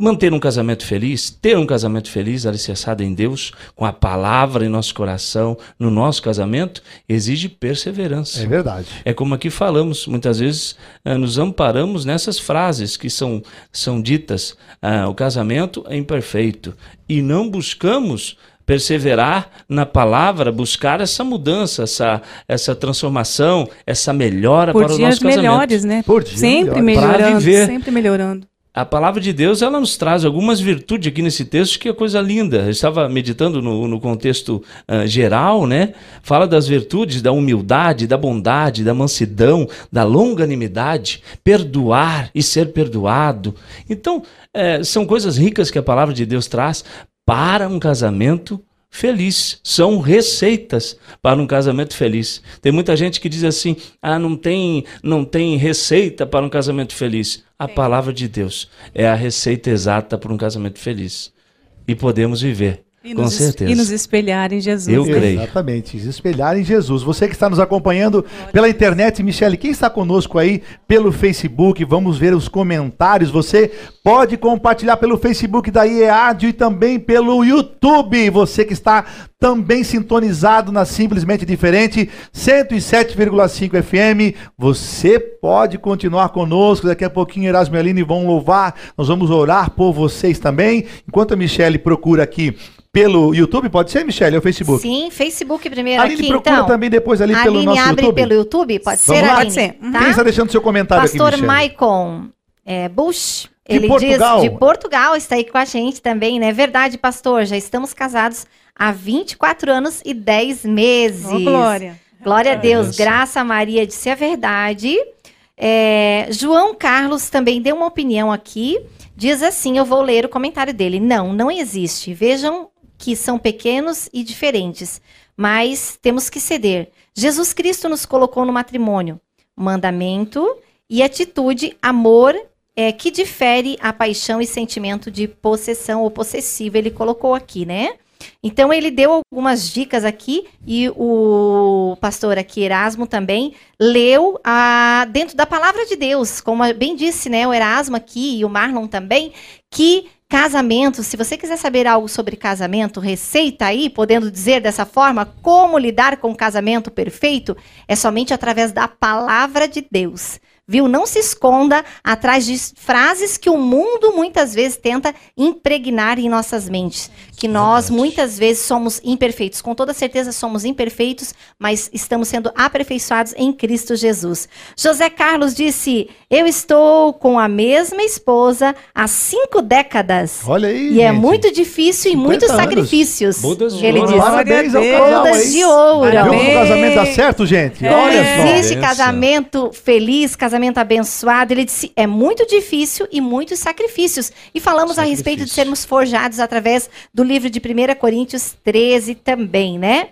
manter um casamento feliz, ter um casamento feliz, alicerçado em Deus, com a palavra em nosso coração, no nosso casamento, exige perseverança. É verdade. É como aqui falamos, muitas vezes uh, nos amparamos nessas frases que são, são ditas: uh, o casamento é imperfeito, e não buscamos perseverar na palavra, buscar essa mudança, essa, essa transformação, essa melhora Por para o dias nosso casamento. melhores, né? Por dias sempre melhorando, sempre melhorando. A palavra de Deus ela nos traz algumas virtudes aqui nesse texto que é coisa linda. Eu estava meditando no, no contexto ah, geral, né? Fala das virtudes da humildade, da bondade, da mansidão, da longanimidade, perdoar e ser perdoado. Então, eh, são coisas ricas que a palavra de Deus traz para um casamento feliz. São receitas para um casamento feliz. Tem muita gente que diz assim: "Ah, não tem, não tem receita para um casamento feliz". A palavra de Deus é a receita exata para um casamento feliz. E podemos viver, E com nos, certeza. e nos espelhar em Jesus. Eu né? creio. Exatamente, espelhar em Jesus. Você que está nos acompanhando pela internet, Michele, quem está conosco aí pelo Facebook, vamos ver os comentários. Você pode compartilhar pelo Facebook da IEAD e também pelo YouTube. Você que está também sintonizado na Simplesmente Diferente 107,5 FM. Você pode continuar conosco. Daqui a pouquinho Erasmo e Aline vão louvar. Nós vamos orar por vocês também. Enquanto a Michele procura aqui pelo YouTube, pode ser, Michele, ou Facebook? Sim, Facebook primeiro Aline aqui, procura então. também depois ali pelo Aline nosso abre YouTube. pelo YouTube? Pode Vamos ser, lá? Aline? Pode ser. Uhum. Tá? Quem está deixando seu comentário Pastor aqui, Michele? Maicon é, Bush, De ele Portugal. diz de Portugal, está aí com a gente também, né? Verdade, pastor, já estamos casados há 24 anos e 10 meses. Ô, glória. Glória a Deus, Benção. graça a Maria disse a verdade. É, João Carlos também deu uma opinião aqui. Diz assim: eu vou ler o comentário dele. Não, não existe. Vejam que são pequenos e diferentes, mas temos que ceder. Jesus Cristo nos colocou no matrimônio, mandamento e atitude, amor, é, que difere a paixão e sentimento de possessão ou possessiva. Ele colocou aqui, né? Então ele deu algumas dicas aqui e o pastor aqui Erasmo também leu a, dentro da palavra de Deus, como bem disse, né, o Erasmo aqui e o Marlon também, que casamento, se você quiser saber algo sobre casamento, receita aí, podendo dizer dessa forma, como lidar com o casamento perfeito, é somente através da palavra de Deus. Viu? Não se esconda atrás de frases que o mundo muitas vezes tenta impregnar em nossas mentes. Que nós muitas vezes somos imperfeitos. Com toda certeza somos imperfeitos, mas estamos sendo aperfeiçoados em Cristo Jesus. José Carlos disse: Eu estou com a mesma esposa há cinco décadas. Olha aí, E é gente. muito difícil e 50 muitos anos. sacrifícios. Bodas de Ele ouro. disse. Parabéns ao casal Bodas de ouro. Viu o casamento dá certo, gente? É. Olha só. existe casamento feliz, casamento abençoado. Ele disse, é muito difícil e muitos sacrifícios. E falamos a respeito de Sacrifício. sermos forjados através do livro de 1 Coríntios 13 também, né?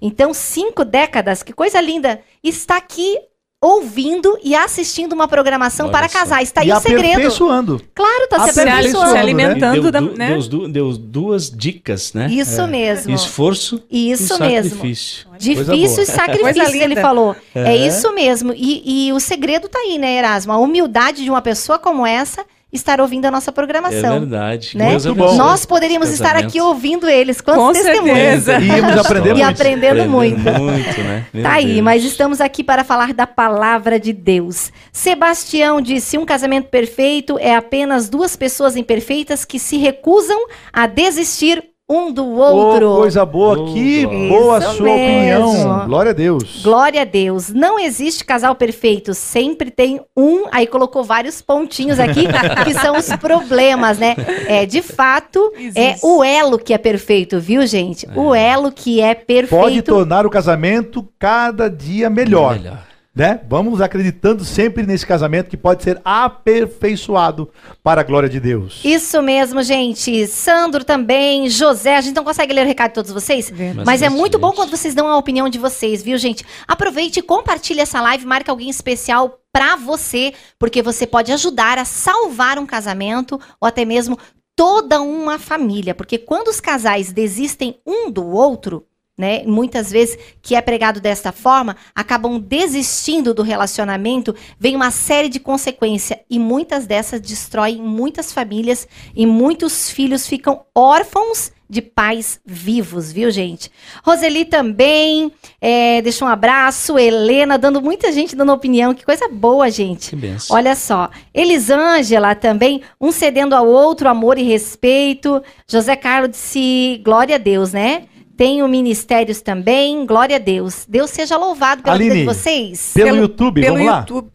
Então, cinco décadas, que coisa linda. Está aqui ouvindo e assistindo uma programação Olha para só. casar. Está aí E o segredo. aperfeiçoando. Claro, está se Aperfeiçoando, se aperfeiçoando. né? alimentando deu, da, né? Deus du- deu duas dicas, né? Isso mesmo. Esforço Isso e mesmo. sacrifício. Difícil e sacrifício, ele falou. É, É. isso mesmo. E, e o segredo tá aí, né, Erasmo? A humildade de uma pessoa como essa estar ouvindo a nossa É programação. verdade. né? Muito bom. Nós poderíamos os estar aqui ouvindo eles. Quantos Com testemunhos. certeza. E íamos aprender E muito. aprendendo muito. muito, né? Meu Tá aí, Deus. mas estamos aqui para falar da palavra de Deus. Sebastião disse: um casamento perfeito é apenas duas pessoas imperfeitas que se recusam a desistir um do outro. Ô, coisa boa, Oh, que glória. boa a Isso sua mesmo. opinião. Glória a Deus. Glória a Deus. Não existe casal perfeito. Sempre tem um. Aí colocou vários pontinhos aqui, que são os problemas, né? É, de fato, é Existe. o elo que é perfeito, viu, gente? O elo que é Pode perfeito. tornar o casamento cada dia melhor. Melhor. Né? Vamos acreditando sempre nesse casamento que pode ser aperfeiçoado para a glória de Deus. Isso mesmo, gente. Sandro também, José, a gente não consegue ler o recado de todos vocês, Verdade. mas é muito bom quando vocês dão a opinião de vocês, viu, gente? Aproveite e compartilhe essa live, marque alguém especial pra você, porque você pode ajudar a salvar um casamento ou até mesmo toda uma família, porque quando os casais desistem um do outro, né, muitas vezes que é pregado desta forma, acabam desistindo do relacionamento, vem uma série de consequências e muitas dessas destroem muitas famílias e muitos filhos ficam órfãos de pais vivos, viu, gente? Roseli também, é, deixa um abraço, Helena, dando muita gente dando opinião, que coisa boa, gente. Que benção. Olha só, Elisângela também, um cedendo ao outro, amor e respeito. José Carlos disse, glória a Deus, né? Tenho ministérios também, glória a Deus. Deus seja louvado pela vida Aline, de vocês. Pelo, Pelo- YouTube, Pelo vamos lá? YouTube.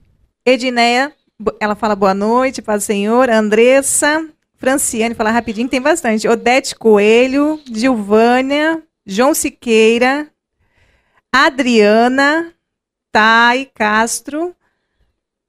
Edneia, bo- ela fala boa noite, paz do Senhor. Andressa, Franciane, fala rapidinho, tem bastante. Odete Coelho, Gilvânia, João Siqueira, Adriana, Thay Castro.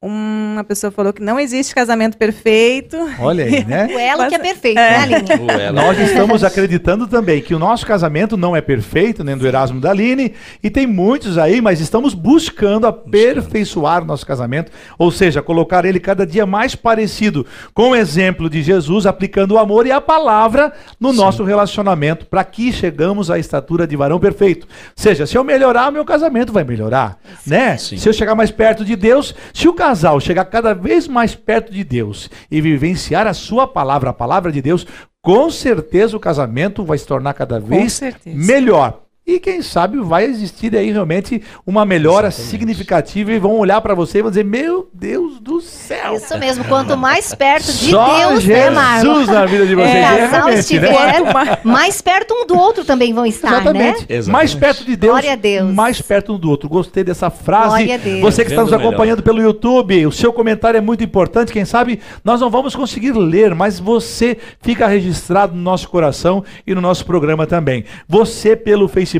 Uma pessoa falou que não existe casamento perfeito. Olha aí, né? O elo que é perfeito, né, Aline? Ué, Nós estamos acreditando também que o nosso casamento não é perfeito, nem do Erasmo e da Aline, e tem muitos aí, mas estamos buscando aperfeiçoar o nosso casamento, ou seja, colocar ele cada dia mais parecido com o exemplo de Jesus, aplicando o amor e a palavra no nosso relacionamento, para que chegamos à estatura de varão perfeito. Ou seja, se eu melhorar, meu casamento vai melhorar, né? Sim. Se eu chegar mais perto de Deus, se o casal chegar cada vez mais perto de Deus e vivenciar a sua palavra, a palavra de Deus, com certeza o casamento vai se tornar cada vez melhor. E quem sabe vai existir aí realmente uma melhora Exatamente. significativa e vão olhar para você e vão dizer: Meu Deus do céu! Isso mesmo, quanto mais perto de Só Deus, né, Marlon? Jesus na vida de vocês. É, casal realmente, né? estiver, mais perto um do outro também vão estar, Exatamente. né? Exatamente. Mais perto de Deus, Glória a Deus. mais perto um do outro. Gostei dessa frase. Glória a Deus. Você que está nos acompanhando pelo YouTube, o seu comentário é muito importante. Quem sabe nós não vamos conseguir ler, mas você fica registrado no nosso coração e no nosso programa também. Você pelo Facebook,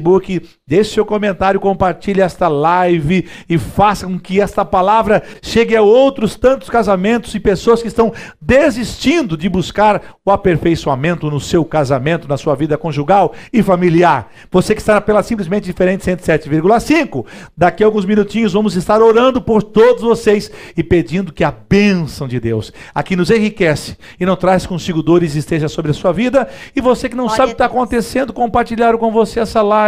deixe seu comentário, compartilhe esta live e faça com que esta palavra chegue a outros tantos casamentos e pessoas que estão desistindo de buscar o aperfeiçoamento no seu casamento, na sua vida conjugal e familiar. Você que está pela simplesmente diferente 107,5, daqui a alguns minutinhos vamos estar orando por todos vocês e pedindo que a bênção de Deus aqui nos enriquece e não traz consigo dores esteja sobre a sua vida. E você que não sabe o que está acontecendo, compartilharam com você essa live.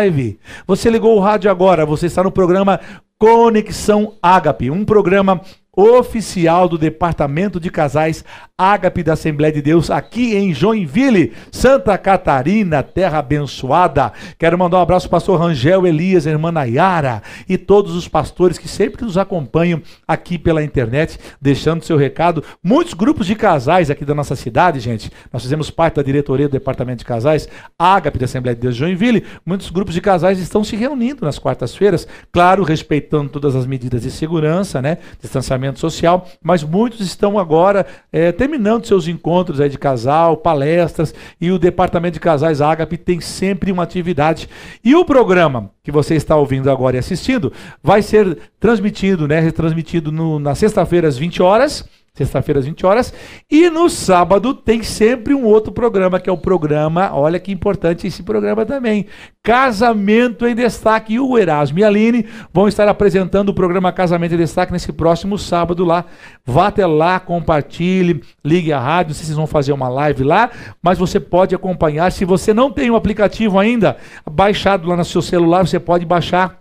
Você ligou o rádio agora, você está no programa Conexão Ágape, um programa oficial do Departamento de Casais Ágape da Assembleia de Deus aqui em Joinville, Santa Catarina, terra abençoada. Quero mandar um abraço ao pastor Rangel Elias, irmã Nayara e todos os pastores que sempre nos acompanham aqui pela internet, deixando seu recado. Muitos grupos de casais aqui da nossa cidade, gente. Nós fizemos parte da diretoria do Departamento de Casais Ágape da Assembleia de Deus de Joinville. Muitos grupos de casais estão se reunindo nas quartas-feiras, claro, respeitando todas as medidas de segurança, né? Distanciamento social, mas muitos estão agora eh, terminando seus encontros aí de casal, palestras, e o Departamento de Casais Ágape tem sempre uma atividade. E o programa que você está ouvindo agora e assistindo vai ser transmitido, né? Retransmitido no, na sexta-feira às 20 horas. Sexta-feira às 20 horas. E no sábado tem sempre um outro programa, que é o programa. Olha que importante esse programa também. Casamento em Destaque. E o Erasmo e a Aline vão estar apresentando o programa Casamento em Destaque nesse próximo sábado lá. Vá até lá, compartilhe, ligue a rádio. Não sei se vocês vão fazer uma live lá, mas você pode acompanhar. Se você não tem o aplicativo ainda baixado lá no seu celular, você pode baixar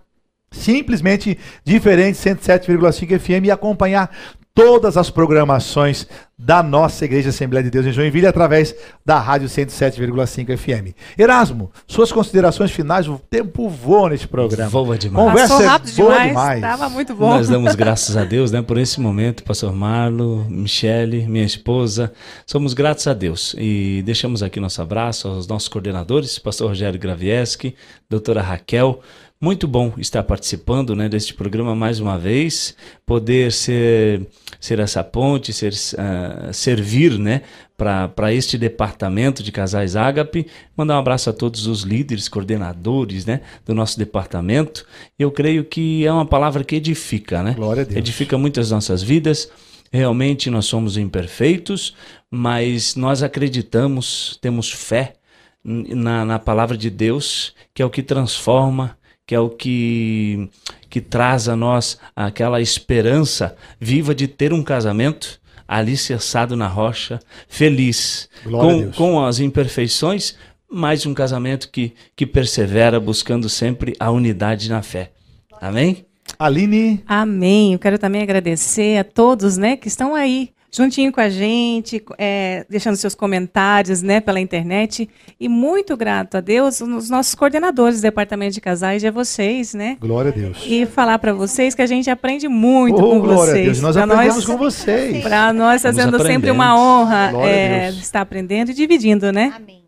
simplesmente diferente 107,5 FM e acompanhar todas as programações da nossa Igreja Assembleia de Deus em Joinville através da Rádio 107,5 FM. Erasmo, suas considerações finais, o tempo voa nesse programa. Voa demais. Conversa Passou é rápido boa demais. demais. Tava muito bom. Nós damos graças a Deus, né, por esse momento, pastor Marlo, Michele, minha esposa. Somos gratos a Deus e deixamos aqui nosso abraço aos nossos coordenadores, pastor Rogério Gravieski, doutora Raquel, Muito bom estar participando né, deste programa mais uma vez, poder ser, ser essa ponte, ser, uh, servir né, para este departamento de casais Ágape. Mandar um abraço a todos os líderes, coordenadores né, do nosso departamento. Eu creio que é uma palavra que edifica, né? Glória a Deus. Edifica muitas nossas vidas. Realmente nós somos imperfeitos, mas nós acreditamos, temos fé na, na palavra de Deus, que é o que transforma, que é o que, que traz a nós aquela esperança viva de ter um casamento alicerçado na rocha, feliz, com, com as imperfeições, mas um casamento que, que persevera buscando sempre a unidade na fé. Amém? Aline. Amém. Eu quero também agradecer a todos né, que estão aí juntinho com a gente, é, deixando seus comentários né, pela internet. E muito grato a Deus, os nossos coordenadores do Departamento de Casais e a vocês, né? Glória a Deus. E falar para vocês que a gente aprende muito oh, com glória vocês. A Deus. Nós pra aprendemos nós, com vocês. Para nós está sendo sempre uma honra é, estar aprendendo e dividindo, né? Amém.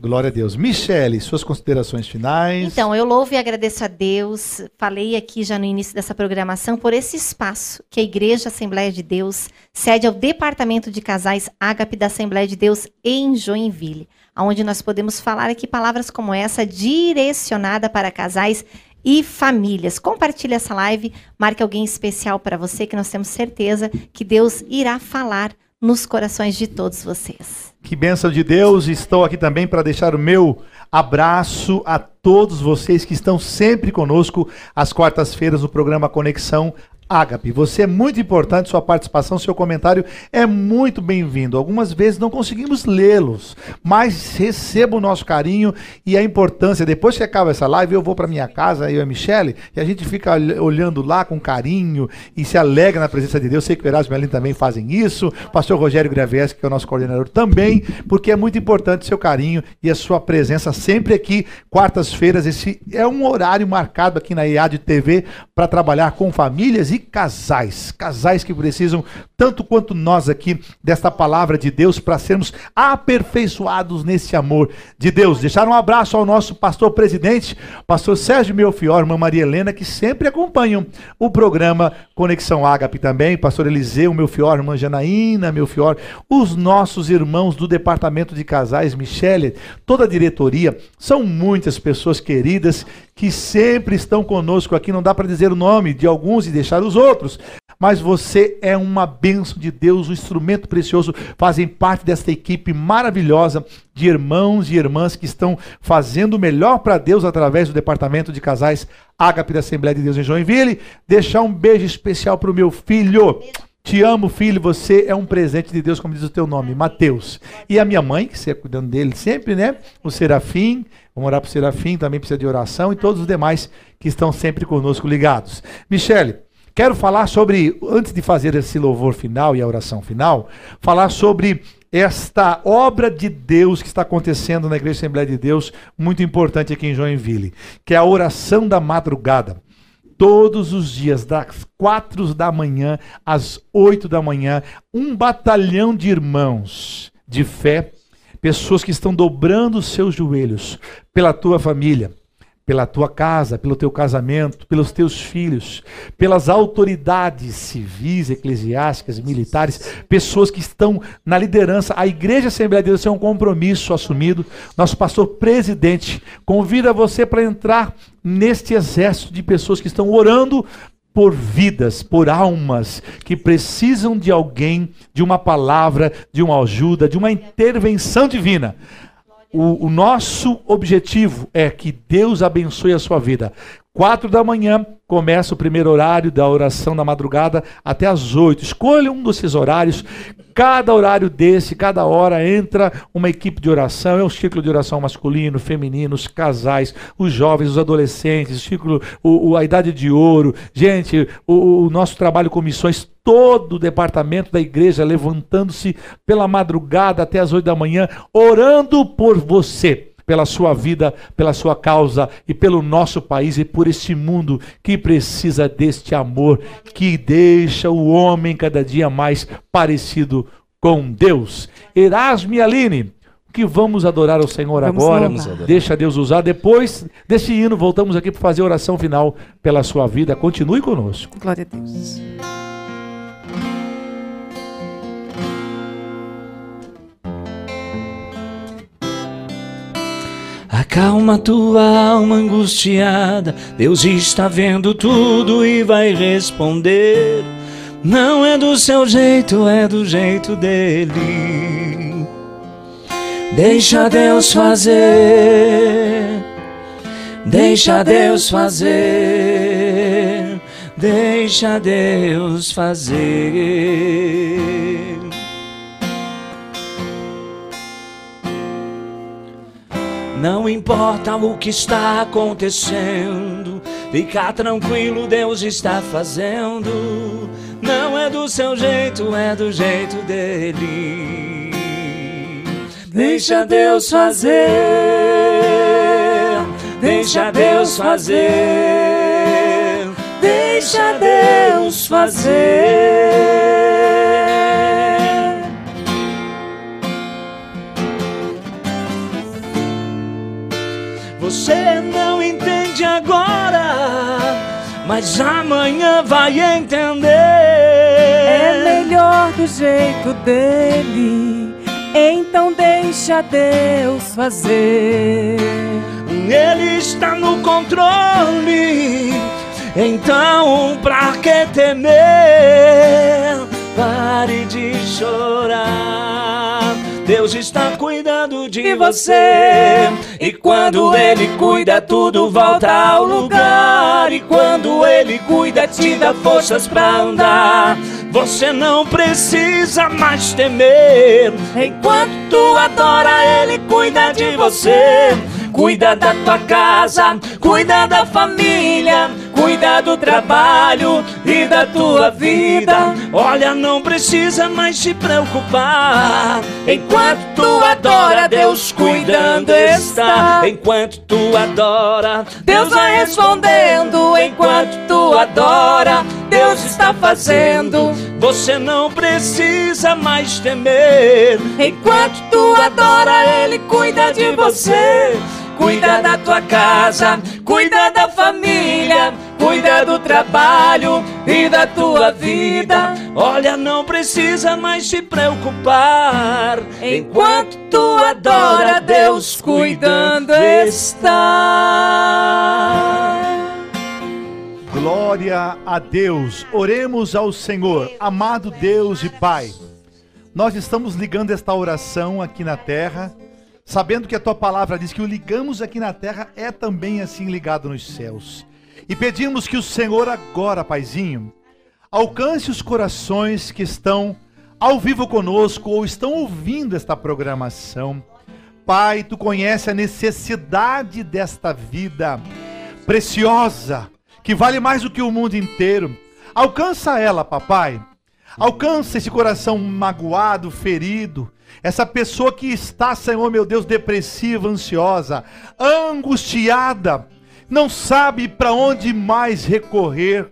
Glória a Deus. Michele, suas considerações finais. Então, eu louvo e agradeço a Deus. Falei aqui já no início dessa programação por esse espaço que a Igreja Assembleia de Deus cede ao Departamento de Casais Ágape da Assembleia de Deus em Joinville, onde nós podemos falar aqui palavras como essa direcionada para casais e famílias. Compartilhe essa live, marque alguém especial para você que nós temos certeza que Deus irá falar nos corações de todos vocês. Que bênção de Deus. Estou aqui também para deixar o meu abraço a todos vocês que estão sempre conosco às quartas-feiras no programa Conexão Ágape. Você é muito importante, sua participação, seu comentário é muito bem-vindo. Algumas vezes não conseguimos lê-los, mas receba o nosso carinho e a importância. Depois que acaba essa live, eu vou para minha casa, eu e a Michelle, e a gente fica olhando lá com carinho e se alegra na presença de Deus. Sei que o Erasmo e Aline também fazem isso. O pastor Rogério Graveski, que é o nosso coordenador, também, porque é muito importante seu carinho e a sua presença sempre aqui, quartas-feiras. Esse é um horário marcado aqui na IAD TV para trabalhar com famílias e casais, casais que precisam, tanto quanto nós aqui, desta palavra de Deus para sermos aperfeiçoados nesse amor de Deus. Deixar um abraço ao nosso pastor presidente, pastor Sérgio Melfior, irmã Maria Helena, que sempre acompanham o programa Conexão Ágape também, pastor Eliseu Melfior, irmã Janaína Melfior, os nossos irmãos do departamento de casais, Michele, toda a diretoria, são muitas pessoas queridas que sempre estão conosco aqui. Não dá para dizer o nome de alguns e deixar os outros, mas você é uma bênção de Deus, um instrumento precioso. Fazem parte desta equipe maravilhosa de irmãos e irmãs que estão fazendo o melhor para Deus através do departamento de casais Ágape da Assembleia de Deus em Joinville. Deixar um beijo especial para o meu filho. Te amo, filho, você é um presente de Deus, como diz o teu nome, Mateus. E a minha mãe, que você é cuidando dele sempre, né? O Serafim, Vamos orar para o Serafim, também precisa de oração, e todos os demais que estão sempre conosco ligados. Michele, quero falar sobre, antes de fazer esse louvor final e a oração final, falar sobre esta obra de Deus que está acontecendo na Igreja Assembleia de Deus, muito importante aqui em Joinville, que é a oração da madrugada. Todos os dias, das quatro da manhã às oito da manhã, um batalhão de irmãos de fé pessoas que estão dobrando os seus joelhos pela tua família, pela tua casa, pelo teu casamento, pelos teus filhos, pelas autoridades civis, eclesiásticas, militares, pessoas que estão na liderança. A Igreja Assembleia de Deus é um compromisso assumido. Nosso pastor presidente convida você para entrar neste exército de pessoas que estão orando por vidas, por almas que precisam de alguém, de uma palavra, de uma ajuda, de uma intervenção divina. O, o, nosso objetivo é que Deus abençoe a sua vida. Quatro da manhã começa o primeiro horário da oração da madrugada até as oito. Escolha um desses horários. Cada horário desse, cada hora entra uma equipe de oração. É um ciclo de oração masculino, feminino, os casais, os jovens, os adolescentes, o ciclo, o, o a idade de ouro. Gente, o, o nosso trabalho com missões todo o departamento da igreja levantando-se pela madrugada até as oito da manhã, orando por você pela sua vida, pela sua causa e pelo nosso país e por este mundo que precisa deste amor que deixa o homem cada dia mais parecido com Deus. Erasmo e Aline, que vamos adorar o Senhor Vamos agora. Deixa Deus usar. Depois desse hino, voltamos aqui para fazer a oração final pela sua vida. Continue conosco. Glória a Deus. Acalma tua alma angustiada, Deus está vendo tudo e vai responder. Não é do seu jeito, é do jeito dele. Deixa Deus fazer, deixa Deus fazer, deixa Deus fazer. Não importa o que está acontecendo, fica tranquilo, Deus está fazendo. Não é do seu jeito, é do jeito dele. Deixa Deus fazer, deixa Deus fazer, deixa Deus fazer. Você não entende agora, mas amanhã vai entender. É melhor do jeito dele. Então deixa Deus fazer. Ele está no controle. Então, pra que temer? Pare de chorar. Deus está cuidando de você. E quando Ele cuida, tudo volta ao lugar. E quando Ele cuida, te dá forças pra andar. Você não precisa mais temer. Enquanto tu adora, Ele cuida de você. Cuida da tua casa, cuida da família, cuida do trabalho e da tua vida. Olha, não precisa mais se preocupar. Enquanto tu adora, Deus cuidando está. Enquanto tu adora, Deus vai respondendo. Enquanto tu adora, Deus está fazendo. Você não precisa mais temer. Enquanto tu adora, Ele cuida de você. Cuida da tua casa, cuida da família, cuida do trabalho e da tua vida. Olha, não precisa mais se preocupar. Enquanto tu adora, Deus cuidando está. Glória a Deus. Oremos ao Senhor, amado Deus e Pai. Nós estamos ligando esta oração aqui na terra, sabendo que a tua palavra diz que o ligamos aqui na terra é também assim ligado nos céus. E pedimos que o Senhor agora, Paizinho, alcance os corações que estão ao vivo conosco ou estão ouvindo esta programação. Pai, tu conhece a necessidade desta vida preciosa, que vale mais do que o mundo inteiro. Alcança ela, papai. Alcança esse coração magoado, ferido. Essa pessoa que está, Senhor meu Deus, depressiva, ansiosa, angustiada, não sabe para onde mais recorrer.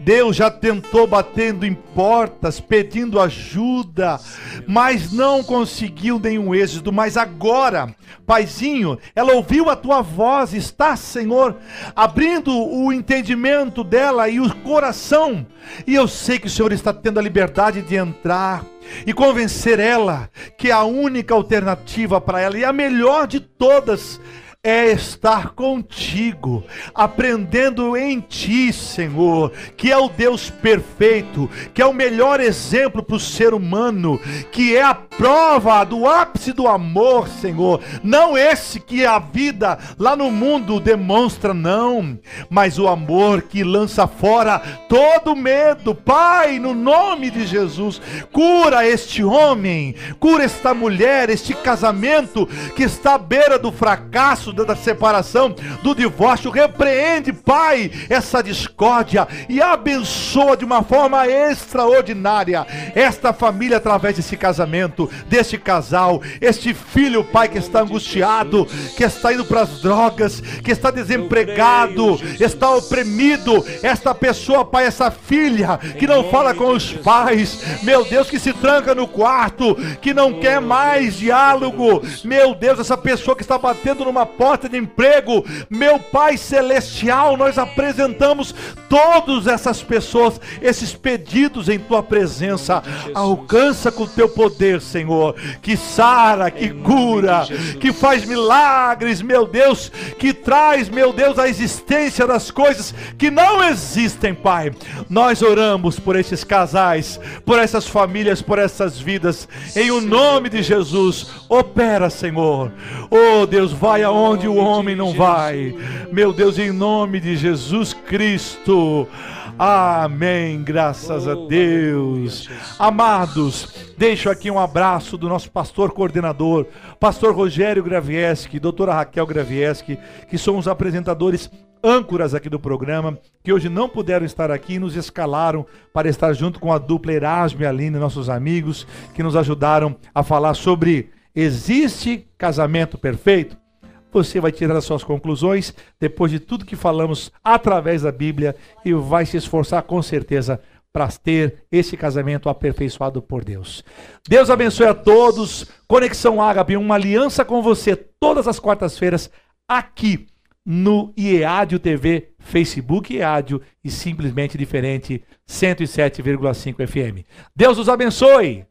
Deus já tentou batendo em portas, pedindo ajuda, mas não conseguiu nenhum êxito. Mas agora, Paizinho, ela ouviu a tua voz, está, Senhor, abrindo o entendimento dela e o coração. E eu sei que o Senhor está tendo a liberdade de entrar e convencer ela que a única alternativa para ela e a melhor de todas é estar contigo, aprendendo em ti, Senhor, que é o Deus perfeito, que é o melhor exemplo para o ser humano, que é a prova do ápice do amor, Senhor. Não esse que a vida lá no mundo demonstra, não, mas o amor que lança fora todo medo. Pai, no nome de Jesus, cura este homem, cura esta mulher, este casamento que está à beira do fracasso da separação, do divórcio. Repreende, Pai, essa discórdia e abençoa de uma forma extraordinária esta família através desse casamento, deste casal, este filho, Pai, que está angustiado, que está indo para as drogas, que está desempregado, está oprimido. Esta pessoa, Pai, essa filha que não fala com os pais, meu Deus, que se tranca no quarto, que não quer mais diálogo. Meu Deus, essa pessoa que está batendo numa porta de emprego, meu Pai celestial, nós apresentamos todas essas pessoas, esses pedidos em tua presença. Alcança com o teu poder, Senhor, que sara, que cura, que faz milagres, meu Deus, que traz, meu Deus, a existência das coisas que não existem, Pai. Nós oramos por esses casais, por essas famílias, por essas vidas, em o nome de Jesus. Opera, Senhor. Oh Deus, vai aonde o homem não vai. Meu Deus, em nome de Jesus Cristo. Amém, graças a Deus. Amados, deixo aqui um abraço do nosso pastor coordenador, pastor Rogério Gravieski, doutora Raquel Gravieski, que são os apresentadores âncoras aqui do programa, que hoje não puderam estar aqui e nos escalaram para estar junto com a dupla Erasmo e Aline, nossos amigos, que nos ajudaram a falar sobre existe casamento perfeito? Você vai tirar as suas conclusões depois de tudo que falamos através da Bíblia e vai se esforçar com certeza para ter esse casamento aperfeiçoado por Deus. Deus abençoe a todos. Conexão Ágape, uma aliança com você todas as quartas-feiras aqui no IEADIO TV, Facebook IEADIO e simplesmente diferente 107,5 FM. Deus os abençoe.